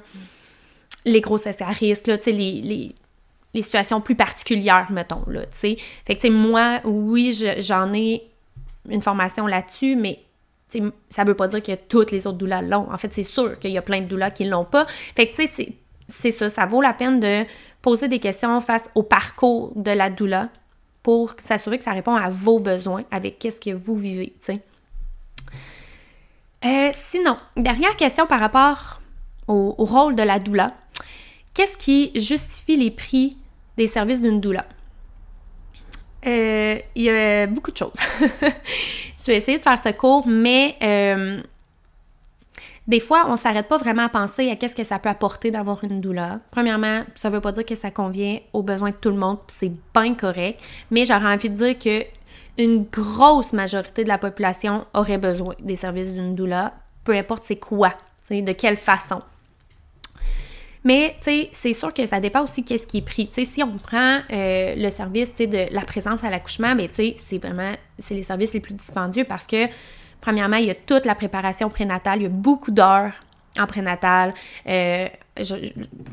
les grossesses à risque, là, les, les, les situations plus particulières, mettons, là, tu sais. Fait que, tu sais, moi, oui, j'en ai une formation là-dessus, mais ça veut pas dire que toutes les autres doulas l'ont. En fait, c'est sûr qu'il y a plein de doulas qui l'ont pas. Fait que, tu sais, c'est ça. Ça vaut la peine de poser des questions face au parcours de la doula pour s'assurer que ça répond à vos besoins avec qu'est-ce que vous vivez, tu sais. Euh, sinon, dernière question par rapport au rôle de la doula. Qu'est-ce qui justifie les prix des services d'une doula? Euh, il y a beaucoup de choses. je vais essayer de faire ce cours, mais euh, des fois, on s'arrête pas vraiment à penser à qu'est-ce que ça peut apporter d'avoir une doula. Premièrement, ça veut pas dire que ça convient aux besoins de tout le monde, c'est bien correct, mais j'aurais envie de dire que une grosse majorité de la population aurait besoin des services d'une doula, peu importe c'est quoi, de quelle façon. Mais, tu sais, c'est sûr que ça dépend aussi qu'est-ce qui est pris. Tu sais, si on prend euh, le service, de la présence à l'accouchement, ben, tu sais, c'est vraiment, c'est les services les plus dispendieux parce que, premièrement, il y a toute la préparation prénatale, il y a beaucoup d'heures en prénatal. Euh, je,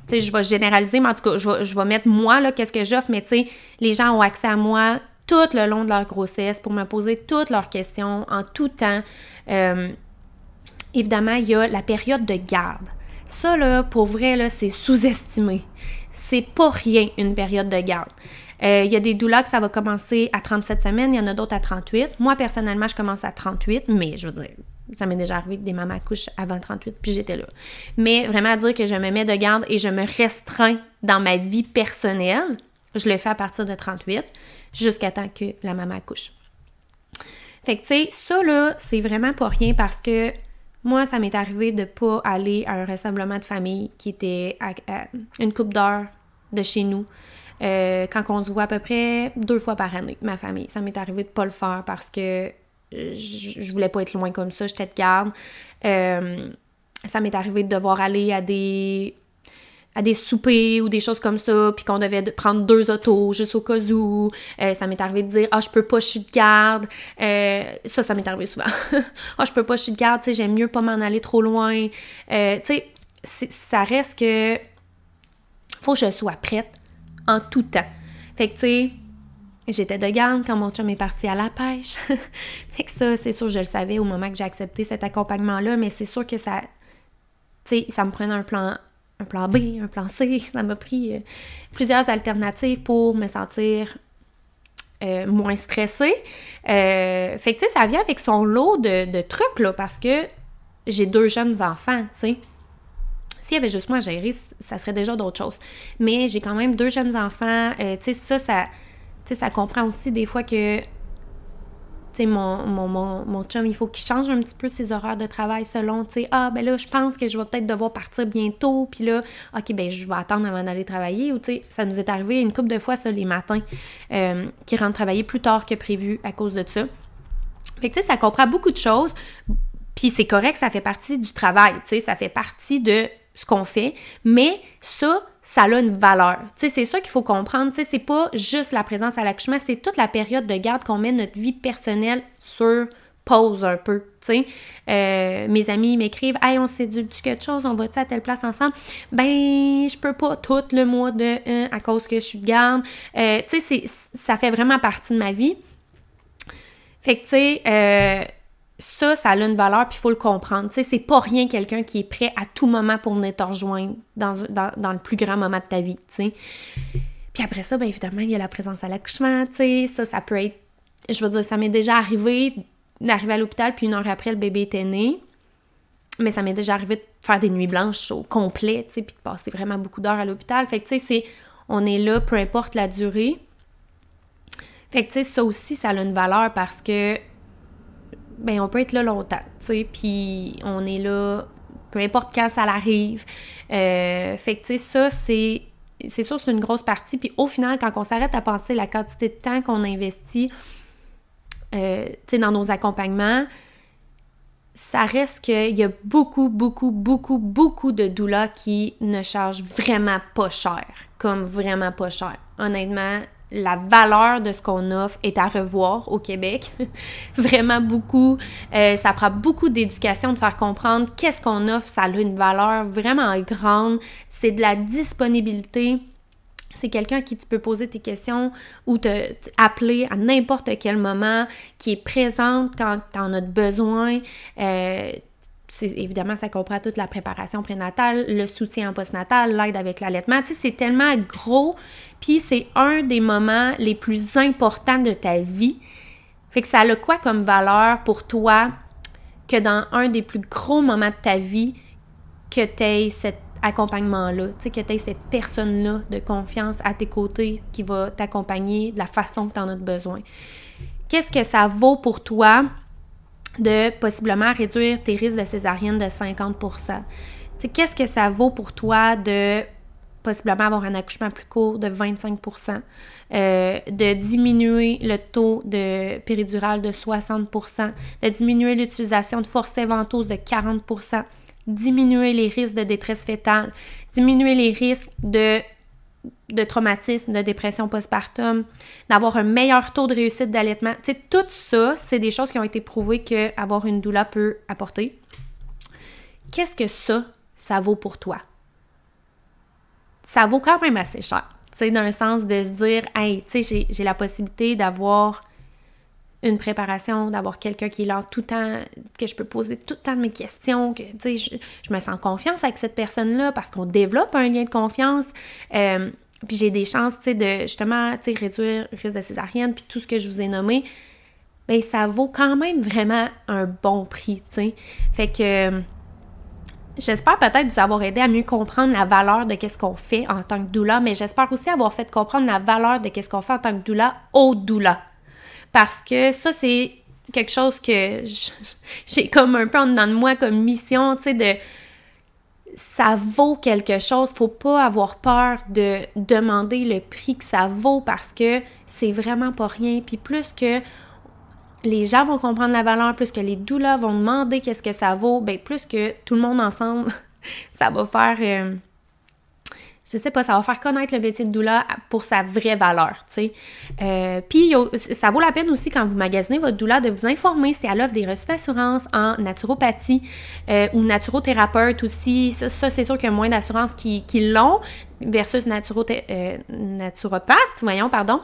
je vais généraliser, mais en tout cas, je vais, je vais mettre moi, là, qu'est-ce que j'offre, mais tu sais, les gens ont accès à moi tout le long de leur grossesse pour me poser toutes leurs questions en tout temps. Euh, évidemment, il y a la période de garde. Ça, là, pour vrai, là, c'est sous-estimé. C'est pas rien, une période de garde. Euh, il y a des doulas que ça va commencer à 37 semaines, il y en a d'autres à 38. Moi, personnellement, je commence à 38, mais je veux dire, ça m'est déjà arrivé que des mamans accouchent avant 38, puis j'étais là. Mais vraiment à dire que je me mets de garde et je me restreins dans ma vie personnelle, je le fais à partir de 38, jusqu'à temps que la maman accouche. Fait que, tu sais, ça, là, c'est vraiment pas rien parce que moi, ça m'est arrivé de pas aller à un rassemblement de famille qui était à, une coupe d'heure de chez nous. Euh, quand on se voit à peu près deux fois par année, ma famille. Ça m'est arrivé de pas le faire parce que je, voulais pas être loin comme ça, j'étais de garde. Euh, ça m'est arrivé de devoir aller à des à des soupers ou des choses comme ça, puis qu'on devait prendre deux autos juste au cas où. Euh, ça m'est arrivé de dire Ah, je peux pas, je suis de garde. Euh, ça, ça m'est arrivé souvent. Ah, je peux pas, je suis de garde, tu sais, j'aime mieux pas m'en aller trop loin. Euh, tu sais, ça reste que. Faut que je sois prête en tout temps. Fait que, tu sais, J'étais de garde quand mon chum est parti à la pêche. fait que ça, c'est sûr, je le savais au moment que j'ai accepté cet accompagnement-là, mais c'est sûr que ça, tu sais, ça me prenait un plan, un plan B, un plan C. Ça m'a pris euh, plusieurs alternatives pour me sentir euh, moins stressée. Euh, fait que, tu sais, ça vient avec son lot de, trucs, là, parce que j'ai deux jeunes enfants, tu sais. S'il y avait juste moi à gérer, ça serait déjà d'autres choses. Mais j'ai quand même deux jeunes enfants. tu sais, ça, ça, ça comprend aussi des fois que sais, mon, mon, mon, chum, il faut qu'il change un petit peu ses horaires de travail selon, tu sais, ah, ben là, je pense que je vais peut-être devoir partir bientôt, puis là, ok, ben je vais attendre avant d'aller travailler, ou tu sais, ça nous est arrivé une couple de fois, ça, les matins, euh, qui rentrent travailler plus tard que prévu à cause de ça. Fait que, tu sais, ça comprend beaucoup de choses, puis c'est correct, ça fait partie du travail, tu sais, ça fait partie de ce qu'on fait, mais ça, ça a une valeur. Tu sais, c'est ça qu'il faut comprendre. Tu sais, c'est pas juste la présence à l'accouchement, c'est toute la période de garde qu'on met notre vie personnelle sur pause un peu. Euh, mes amis m'écrivent « Hey, on s'est dit quelque chose, on va-tu à telle place ensemble? » Ben, je peux pas tout le mois de hein, à cause que je suis de garde. Euh, tu sais, ça fait vraiment partie de ma vie. Fait que, tu sais, euh, ça, ça a une valeur, puis il faut le comprendre. Tu sais, c'est pas rien quelqu'un qui est prêt à tout moment pour venir te rejoindre dans, le plus grand moment de ta vie, tu sais. Puis après ça, bien évidemment, il y a la présence à l'accouchement, tu sais. Ça, ça peut être... Je veux dire, ça m'est déjà arrivé d'arriver à l'hôpital, puis une heure après, le bébé était né. Mais ça m'est déjà arrivé de faire des nuits blanches au complet, tu sais, puis de passer vraiment beaucoup d'heures à l'hôpital. Fait que, tu sais, c'est... On est là, peu importe la durée. Fait que, tu sais, ça aussi, ça a une valeur parce que ben on peut être là longtemps, tu sais, puis on est là, peu importe quand ça arrive. Euh, fait que, tu sais, ça, c'est... C'est sûr, c'est une grosse partie. Puis au final, quand on s'arrête à penser la quantité de temps qu'on investit, euh, dans nos accompagnements, ça reste qu'il y a beaucoup, beaucoup, beaucoup, beaucoup de doulas qui ne chargent vraiment pas cher. Comme vraiment pas cher. Honnêtement, la valeur de ce qu'on offre est à revoir au Québec. Vraiment beaucoup. Euh, ça prend beaucoup d'éducation de faire comprendre qu'est-ce qu'on offre. Ça a une valeur vraiment grande. C'est de la disponibilité. C'est quelqu'un qui tu peux poser tes questions ou te, appeler à n'importe quel moment, qui est présente quand tu en as besoin. Euh, évidemment, ça comprend toute la préparation prénatale, le soutien postnatal, l'aide avec l'allaitement. Tu sais, c'est tellement gros, puis c'est un des moments les plus importants de ta vie. Fait que ça a quoi comme valeur pour toi que dans un des plus gros moments de ta vie, que tu aies cet accompagnement-là, tu sais, que tu aies cette personne-là de confiance à tes côtés qui va t'accompagner de la façon que tu en as besoin. Qu'est-ce que ça vaut pour toi de possiblement réduire tes risques de césarienne de 50% Qu'est-ce que ça vaut pour toi de possiblement avoir un accouchement plus court de 25% euh, de diminuer le taux de péridurale de 60% de diminuer l'utilisation de forceps ventose de 40% diminuer les risques de détresse fétale, diminuer les risques de de traumatisme, de dépression postpartum, d'avoir un meilleur taux de réussite d'allaitement. Tu sais, tout ça, c'est des choses qui ont été prouvées qu'avoir une doula peut apporter. Qu'est-ce que ça, ça vaut pour toi? Ça vaut quand même assez cher. Tu sais, dans le sens de se dire, hey, tu j'ai la possibilité d'avoir une préparation, d'avoir quelqu'un qui est là tout le temps, que je peux poser tout le temps mes questions, que, sais, je, me sens confiance avec cette personne-là parce qu'on développe un lien de confiance. Euh, puis j'ai des chances, tu sais, de justement, tu sais, réduire le risque de césarienne, puis tout ce que je vous ai nommé, ben ça vaut quand même vraiment un bon prix, tu sais. Fait que j'espère peut-être vous avoir aidé à mieux comprendre la valeur de qu'est-ce qu'on fait en tant que doula, mais j'espère aussi avoir fait comprendre la valeur de qu'est-ce qu'on fait en tant que doula au doula. Parce que ça, c'est quelque chose que j'ai comme un peu en dedans de moi comme mission, tu sais, de ça vaut quelque chose. Faut pas avoir peur de demander le prix que ça vaut parce que c'est vraiment pas rien. Puis plus que les gens vont comprendre la valeur, plus que les doulas vont demander qu'est-ce que ça vaut, ben plus que tout le monde ensemble, ça va faire. Euh, je sais pas, ça va faire connaître le métier de doula pour sa vraie valeur, tu sais. Euh, Puis ça vaut la peine aussi quand vous magasinez votre doula de vous informer si elle offre des reçus d'assurance en naturopathie euh, ou naturothérapeute aussi. Ça, c'est sûr qu'il y a moins d'assurances qui, l'ont versus euh, naturopathe, voyons, pardon,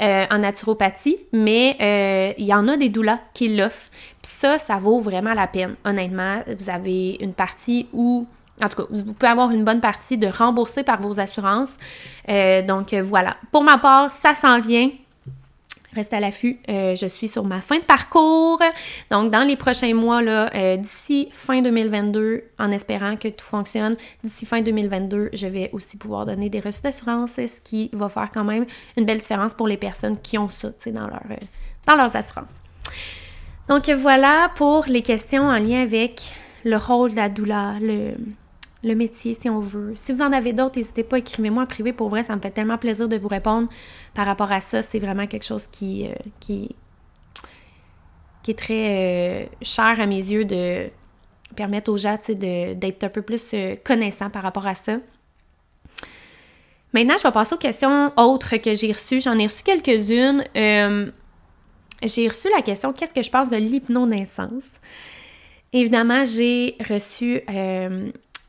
en naturopathie, mais il y en a des doulas qui l'offrent. Puis ça, ça vaut vraiment la peine, honnêtement. Vous avez une partie où en tout cas, vous pouvez avoir une bonne partie de remboursée par vos assurances. Euh, donc euh, voilà. Pour ma part, ça s'en vient. Restez à l'affût. Euh, je suis sur ma fin de parcours. Donc, dans les prochains mois, là, d'ici fin 2022, en espérant que tout fonctionne, d'ici fin 2022, je vais aussi pouvoir donner des reçus d'assurance, ce qui va faire quand même une belle différence pour les personnes qui ont ça dans, leur, dans leurs assurances. Donc, voilà pour les questions en lien avec le rôle de la doula, le, le métier, si on veut. Si vous en avez d'autres, n'hésitez pas, écrivez-moi en privé. Pour vrai, ça me fait tellement plaisir de vous répondre par rapport à ça. C'est vraiment quelque chose qui, euh, qui, est très euh, cher à mes yeux de permettre aux gens d'être un peu plus euh, connaissants par rapport à ça. Maintenant, je vais passer aux questions autres que j'ai reçues. J'en ai reçu quelques-unes. j'ai reçu la question Qu'est-ce que je pense de l'hypnonaissance? Évidemment, j'ai reçu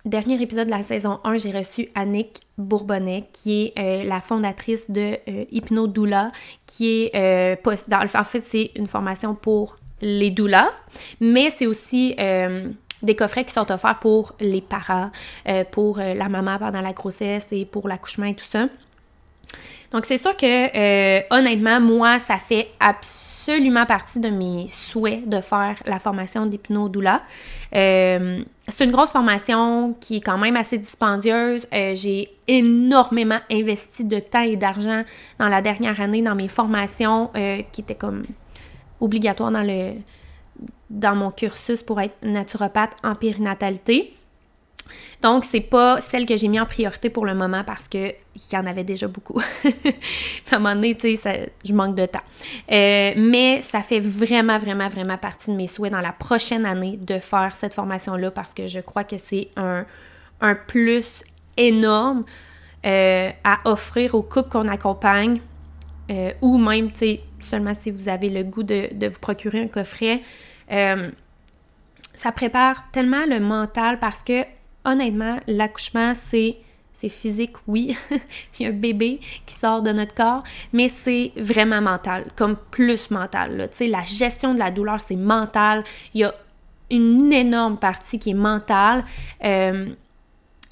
dernier épisode de la saison 1, j'ai reçu Annick Bourbonnais, qui est euh, la fondatrice de euh, Hypnodoula, qui est euh, dans, en fait c'est une formation pour les doulas, mais c'est aussi des coffrets qui sont offerts pour les parents, pour la maman pendant la grossesse et pour l'accouchement et tout ça. Donc c'est sûr que honnêtement, moi, ça fait absolument absolument partie de mes souhaits de faire la formation d'hypnodoula. Euh, c'est une grosse formation qui est quand même assez dispendieuse. Euh, j'ai énormément investi de temps et d'argent dans la dernière année dans mes formations euh, qui étaient comme obligatoires dans le dans mon cursus pour être naturopathe en périnatalité. Donc, c'est pas celle que j'ai mis en priorité pour le moment parce qu'il y en avait déjà beaucoup. à un moment donné, tu je manque de temps. Euh, mais ça fait vraiment, vraiment, vraiment partie de mes souhaits dans la prochaine année de faire cette formation-là parce que je crois que c'est un, plus énorme euh, à offrir aux couples qu'on accompagne euh, ou même, tu sais, seulement si vous avez le goût de vous procurer un coffret. ça prépare tellement le mental parce que honnêtement, l'accouchement, c'est physique, oui. Il y a un bébé qui sort de notre corps, mais c'est vraiment mental, comme plus mental. La gestion de la douleur, c'est mental. Il y a une énorme partie qui est mentale. Euh,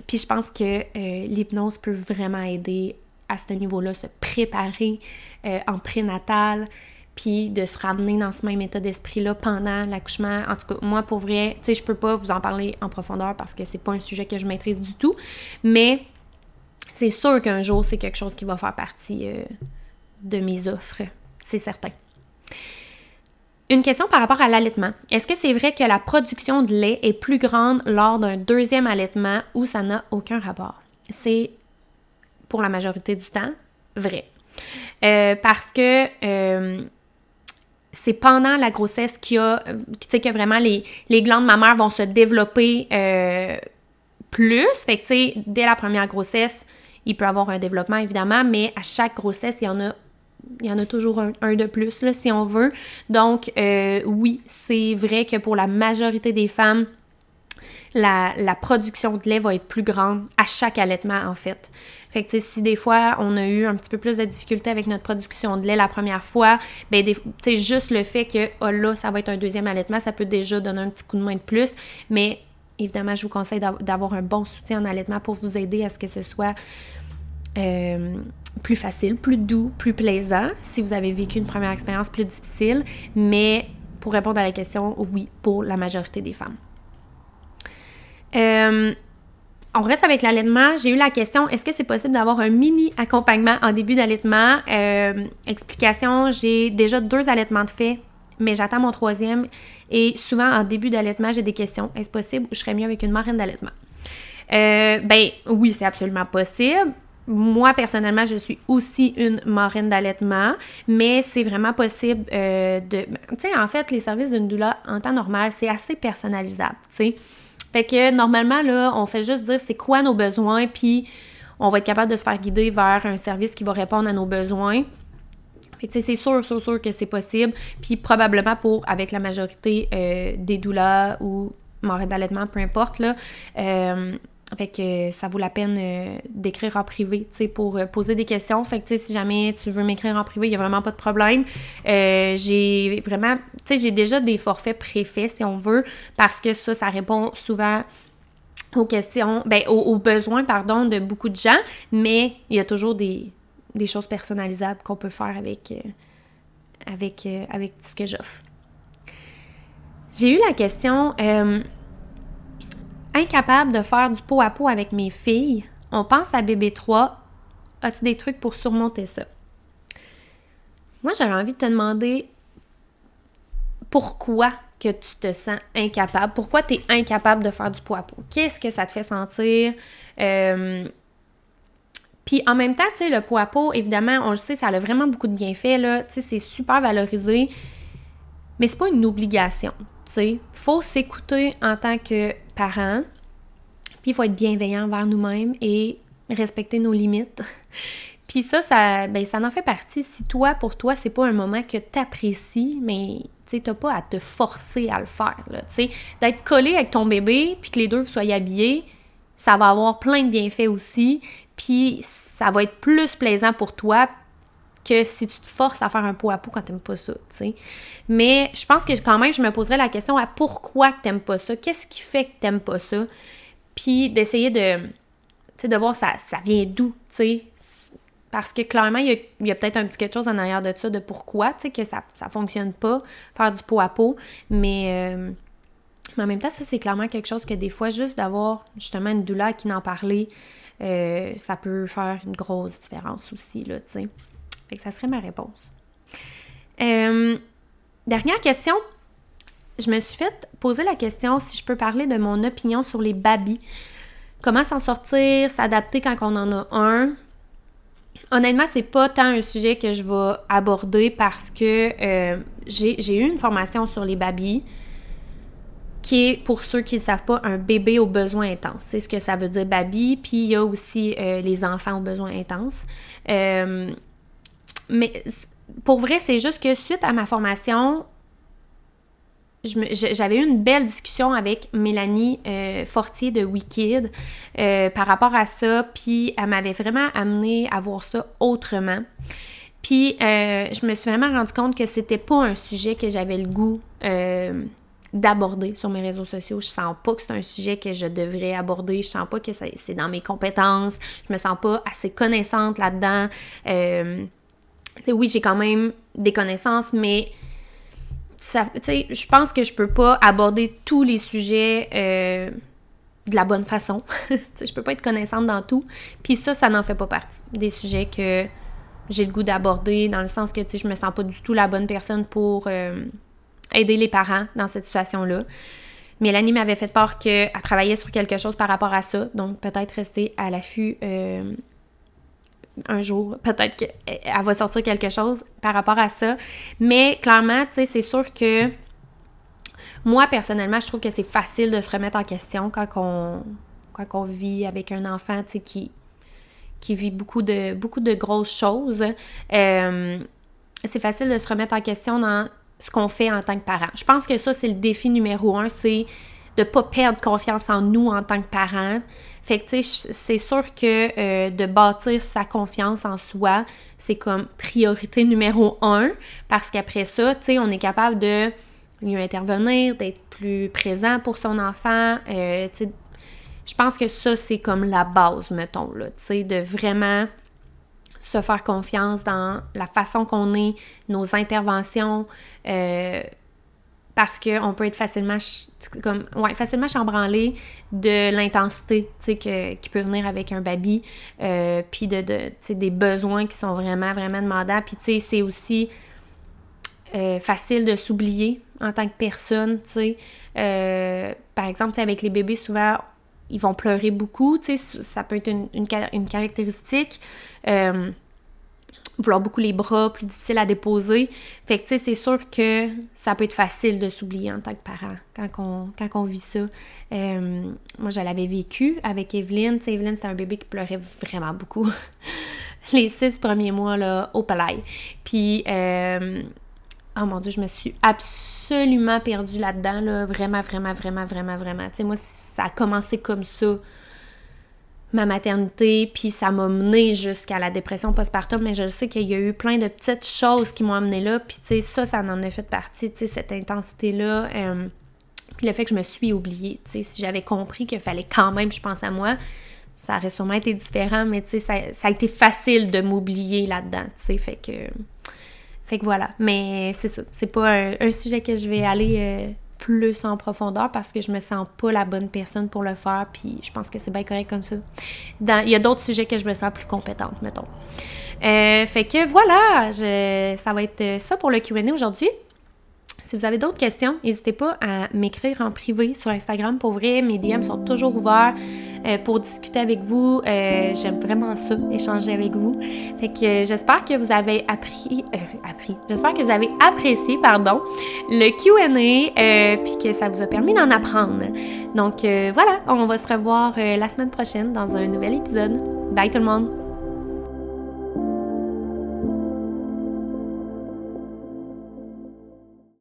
puis je pense que euh, l'hypnose peut vraiment aider à ce niveau-là, se préparer euh, en prénatal, puis de se ramener dans ce même état d'esprit-là pendant l'accouchement. En tout cas, moi, pour vrai, tu sais, je peux pas vous en parler en profondeur parce que c'est pas un sujet que je maîtrise du tout, mais c'est sûr qu'un jour, c'est quelque chose qui va faire partie euh, de mes offres, c'est certain. Une question par rapport à l'allaitement. Est-ce que c'est vrai que la production de lait est plus grande lors d'un deuxième allaitement ou ça n'a aucun rapport? C'est, pour la majorité du temps, vrai. Euh, parce que euh, c'est pendant la grossesse qu'il y a, euh, tu sais, que vraiment les, glandes mammaires vont se développer euh, plus. Fait que, tu sais, dès la première grossesse, il peut avoir un développement, évidemment, mais à chaque grossesse, il y en a il y en a toujours un, de plus, là, si on veut. Donc, euh, oui, c'est vrai que pour la majorité des femmes, la, la, production de lait va être plus grande à chaque allaitement, en fait. Fait que, si des fois, on a eu un petit peu plus de difficultés avec notre production de lait la première fois, ben, tu juste le fait que, oh là, ça va être un deuxième allaitement, ça peut déjà donner un petit coup de main de plus. Mais, évidemment, je vous conseille d'avoir un bon soutien en allaitement pour vous aider à ce que ce soit euh, plus facile, plus doux, plus plaisant, si vous avez vécu une première expérience plus difficile. Mais, pour répondre à la question, oui, pour la majorité des femmes. Euh, on reste avec l'allaitement. J'ai eu la question est-ce que c'est possible d'avoir un mini accompagnement en début d'allaitement? Euh, Explication j'ai déjà deux allaitements de fait, mais j'attends mon troisième. Et souvent, en début d'allaitement, j'ai des questions est-ce possible ou je serais mieux avec une marraine d'allaitement? Euh, Ben oui, c'est absolument possible. Moi, personnellement, je suis aussi une marraine d'allaitement, mais c'est vraiment possible euh, de... Tu sais, en fait, les services d'une doula, en temps normal, c'est assez personnalisable, tu sais. Fait que normalement, là, on fait juste dire c'est quoi nos besoins, puis on va être capable de se faire guider vers un service qui va répondre à nos besoins. Fait que c'est sûr, sûr, sûr que c'est possible. Puis probablement pour, avec la majorité euh, des doulas ou moraines d'allaitement, peu importe, là, euh, fait que ça vaut la peine euh, d'écrire en privé, tu sais, pour euh, poser des questions. Fait que, tu sais, si jamais tu veux m'écrire en privé, il n'y a vraiment pas de problème. Euh, j'ai vraiment, tu sais, j'ai déjà des forfaits préfaits, si on veut, parce que ça, ça répond souvent aux questions, ben, aux, besoins, pardon, de beaucoup de gens, mais il y a toujours des, choses personnalisables qu'on peut faire avec, avec, avec ce que j'offre. J'ai eu la question incapable de faire du pot à pot avec mes filles, on pense à bébé 3. As-tu des trucs pour surmonter ça? Moi, j'aurais envie de te demander pourquoi que tu te sens incapable, pourquoi tu es incapable de faire du pot à pot? Qu'est-ce que ça te fait sentir? Euh, puis en même temps, tu sais, le pot à pot, évidemment, on le sait, ça a vraiment beaucoup de bienfaits, là. Tu sais, c'est super valorisé, mais c'est pas une obligation. Il faut s'écouter en tant que parent, puis il faut être bienveillant envers nous-mêmes et respecter nos limites. Puis ça, ça, ben, ça en fait partie. Si toi, pour toi, c'est pas un moment que tu apprécies, mais tu n'as pas à te forcer à le faire. D'être collé avec ton bébé, puis que les deux vous soyez habillés, ça va avoir plein de bienfaits aussi. Puis ça va être plus plaisant pour toi, que si tu te forces à faire un pot à pot quand t'aimes pas ça, tu sais. Mais je pense que quand même, je me poserais la question à pourquoi que t'aimes pas ça, qu'est-ce qui fait que t'aimes pas ça, puis d'essayer de, de voir ça, ça vient d'où, tu sais. Parce que clairement, il y a, peut-être un petit quelque chose en arrière de ça, de pourquoi, tu sais, que ça, ça fonctionne pas, faire du pot à pot, mais... Euh, mais en même temps, ça, c'est clairement quelque chose que des fois, juste d'avoir justement une douleur qui n'en parlait, euh, ça peut faire une grosse différence aussi, là, tu sais ça serait ma réponse. Euh, dernière question. Je me suis fait poser la question si je peux parler de mon opinion sur les babys. Comment s'en sortir, s'adapter quand on en a un? Honnêtement, c'est pas tant un sujet que je vais aborder parce que euh, j'ai eu une formation sur les babys qui est, pour ceux qui ne savent pas, un bébé aux besoins intenses. C'est ce que ça veut dire baby. Puis il y a aussi euh, les enfants aux besoins intenses. Mais pour vrai, c'est juste que suite à ma formation, j'avais eu une belle discussion avec Mélanie euh, Fortier de Wikid euh, par rapport à ça, puis elle m'avait vraiment amené à voir ça autrement. Puis euh, je me suis vraiment rendu compte que c'était pas un sujet que j'avais le goût d'aborder sur mes réseaux sociaux. Je sens pas que c'est un sujet que je devrais aborder. Je sens pas que c'est dans mes compétences. Je me sens pas assez connaissante là-dedans oui, j'ai quand même des connaissances, mais je pense que je peux pas aborder tous les sujets euh, de la bonne façon. je peux pas être connaissante dans tout. Puis ça, ça n'en fait pas partie des sujets que j'ai le goût d'aborder, dans le sens que je me sens pas du tout la bonne personne pour euh, aider les parents dans cette situation-là. Mélanie m'avait fait part qu'elle travaillait sur quelque chose par rapport à ça, donc peut-être rester à l'affût euh, un jour, peut-être qu'elle va sortir quelque chose par rapport à ça. Mais clairement, tu sais, c'est sûr que moi, personnellement, je trouve que c'est facile de se remettre en question quand on, quand vit avec un enfant, tu sais, qui, qui vit beaucoup de, beaucoup de grosses choses. Euh, c'est facile de se remettre en question dans ce qu'on fait en tant que parent. Je pense que ça, c'est le défi numéro un, c'est de pas perdre confiance en nous en tant que parents. Fait que, tu sais, c'est sûr que euh, de bâtir sa confiance en soi, c'est comme priorité numéro un, parce qu'après ça, tu sais, on est capable de mieux intervenir, d'être plus présent pour son enfant. Euh, tu sais, je pense que ça, c'est comme la base, mettons, là, tu sais, de vraiment se faire confiance dans la façon qu'on est, nos interventions, euh, parce qu'on peut être facilement, comme, ouais, facilement chambranlé de l'intensité qui peut venir avec un baby, euh, puis de, de des besoins qui sont vraiment, vraiment demandants. Puis c'est aussi euh, facile de s'oublier en tant que personne. Euh, par exemple, avec les bébés, souvent, ils vont pleurer beaucoup. Ça peut être une, une, une caractéristique. Vouloir beaucoup les bras, plus difficile à déposer. Fait que, tu sais, c'est sûr que ça peut être facile de s'oublier en tant que parent quand on, quand vit ça. Euh, moi, je l'avais vécu avec Evelyne. Tu sais, Evelyne, c'était un bébé qui pleurait vraiment beaucoup. Les six premiers mois, là, au palais. Puis, euh, oh mon Dieu, je me suis absolument perdue là-dedans, là. Vraiment, vraiment, vraiment, vraiment, vraiment. Tu sais, moi, ça a commencé comme ça ma maternité, puis ça m'a mené jusqu'à la dépression postpartum, mais je sais qu'il y a eu plein de petites choses qui m'ont amené là, puis tu sais, ça, ça en a fait partie, tu sais, cette intensité-là, euh, puis le fait que je me suis oubliée, tu sais, si j'avais compris qu'il fallait quand même, je pense à moi, ça aurait sûrement été différent, mais tu sais, ça, a été facile de m'oublier là-dedans, tu sais, fait que... Fait que voilà, mais c'est ça, c'est pas un, sujet que je vais aller... Euh, plus en profondeur parce que je me sens pas la bonne personne pour le faire, puis je pense que c'est bien correct comme ça. il y a d'autres sujets que je me sens plus compétente, mettons. Euh, fait que voilà, je, ça va être ça pour le QA aujourd'hui. Si vous avez d'autres questions, n'hésitez pas à m'écrire en privé sur Instagram. Pour vrai, mes DM sont toujours ouverts euh, pour discuter avec vous. Euh, j'aime vraiment ça, échanger avec vous. Fait que euh, j'espère que vous avez appris, appris. J'espère que vous avez apprécié, pardon, le Q&A, puis que ça vous a permis d'en apprendre. Donc voilà, on va se revoir la semaine prochaine dans un nouvel épisode. Bye tout le monde.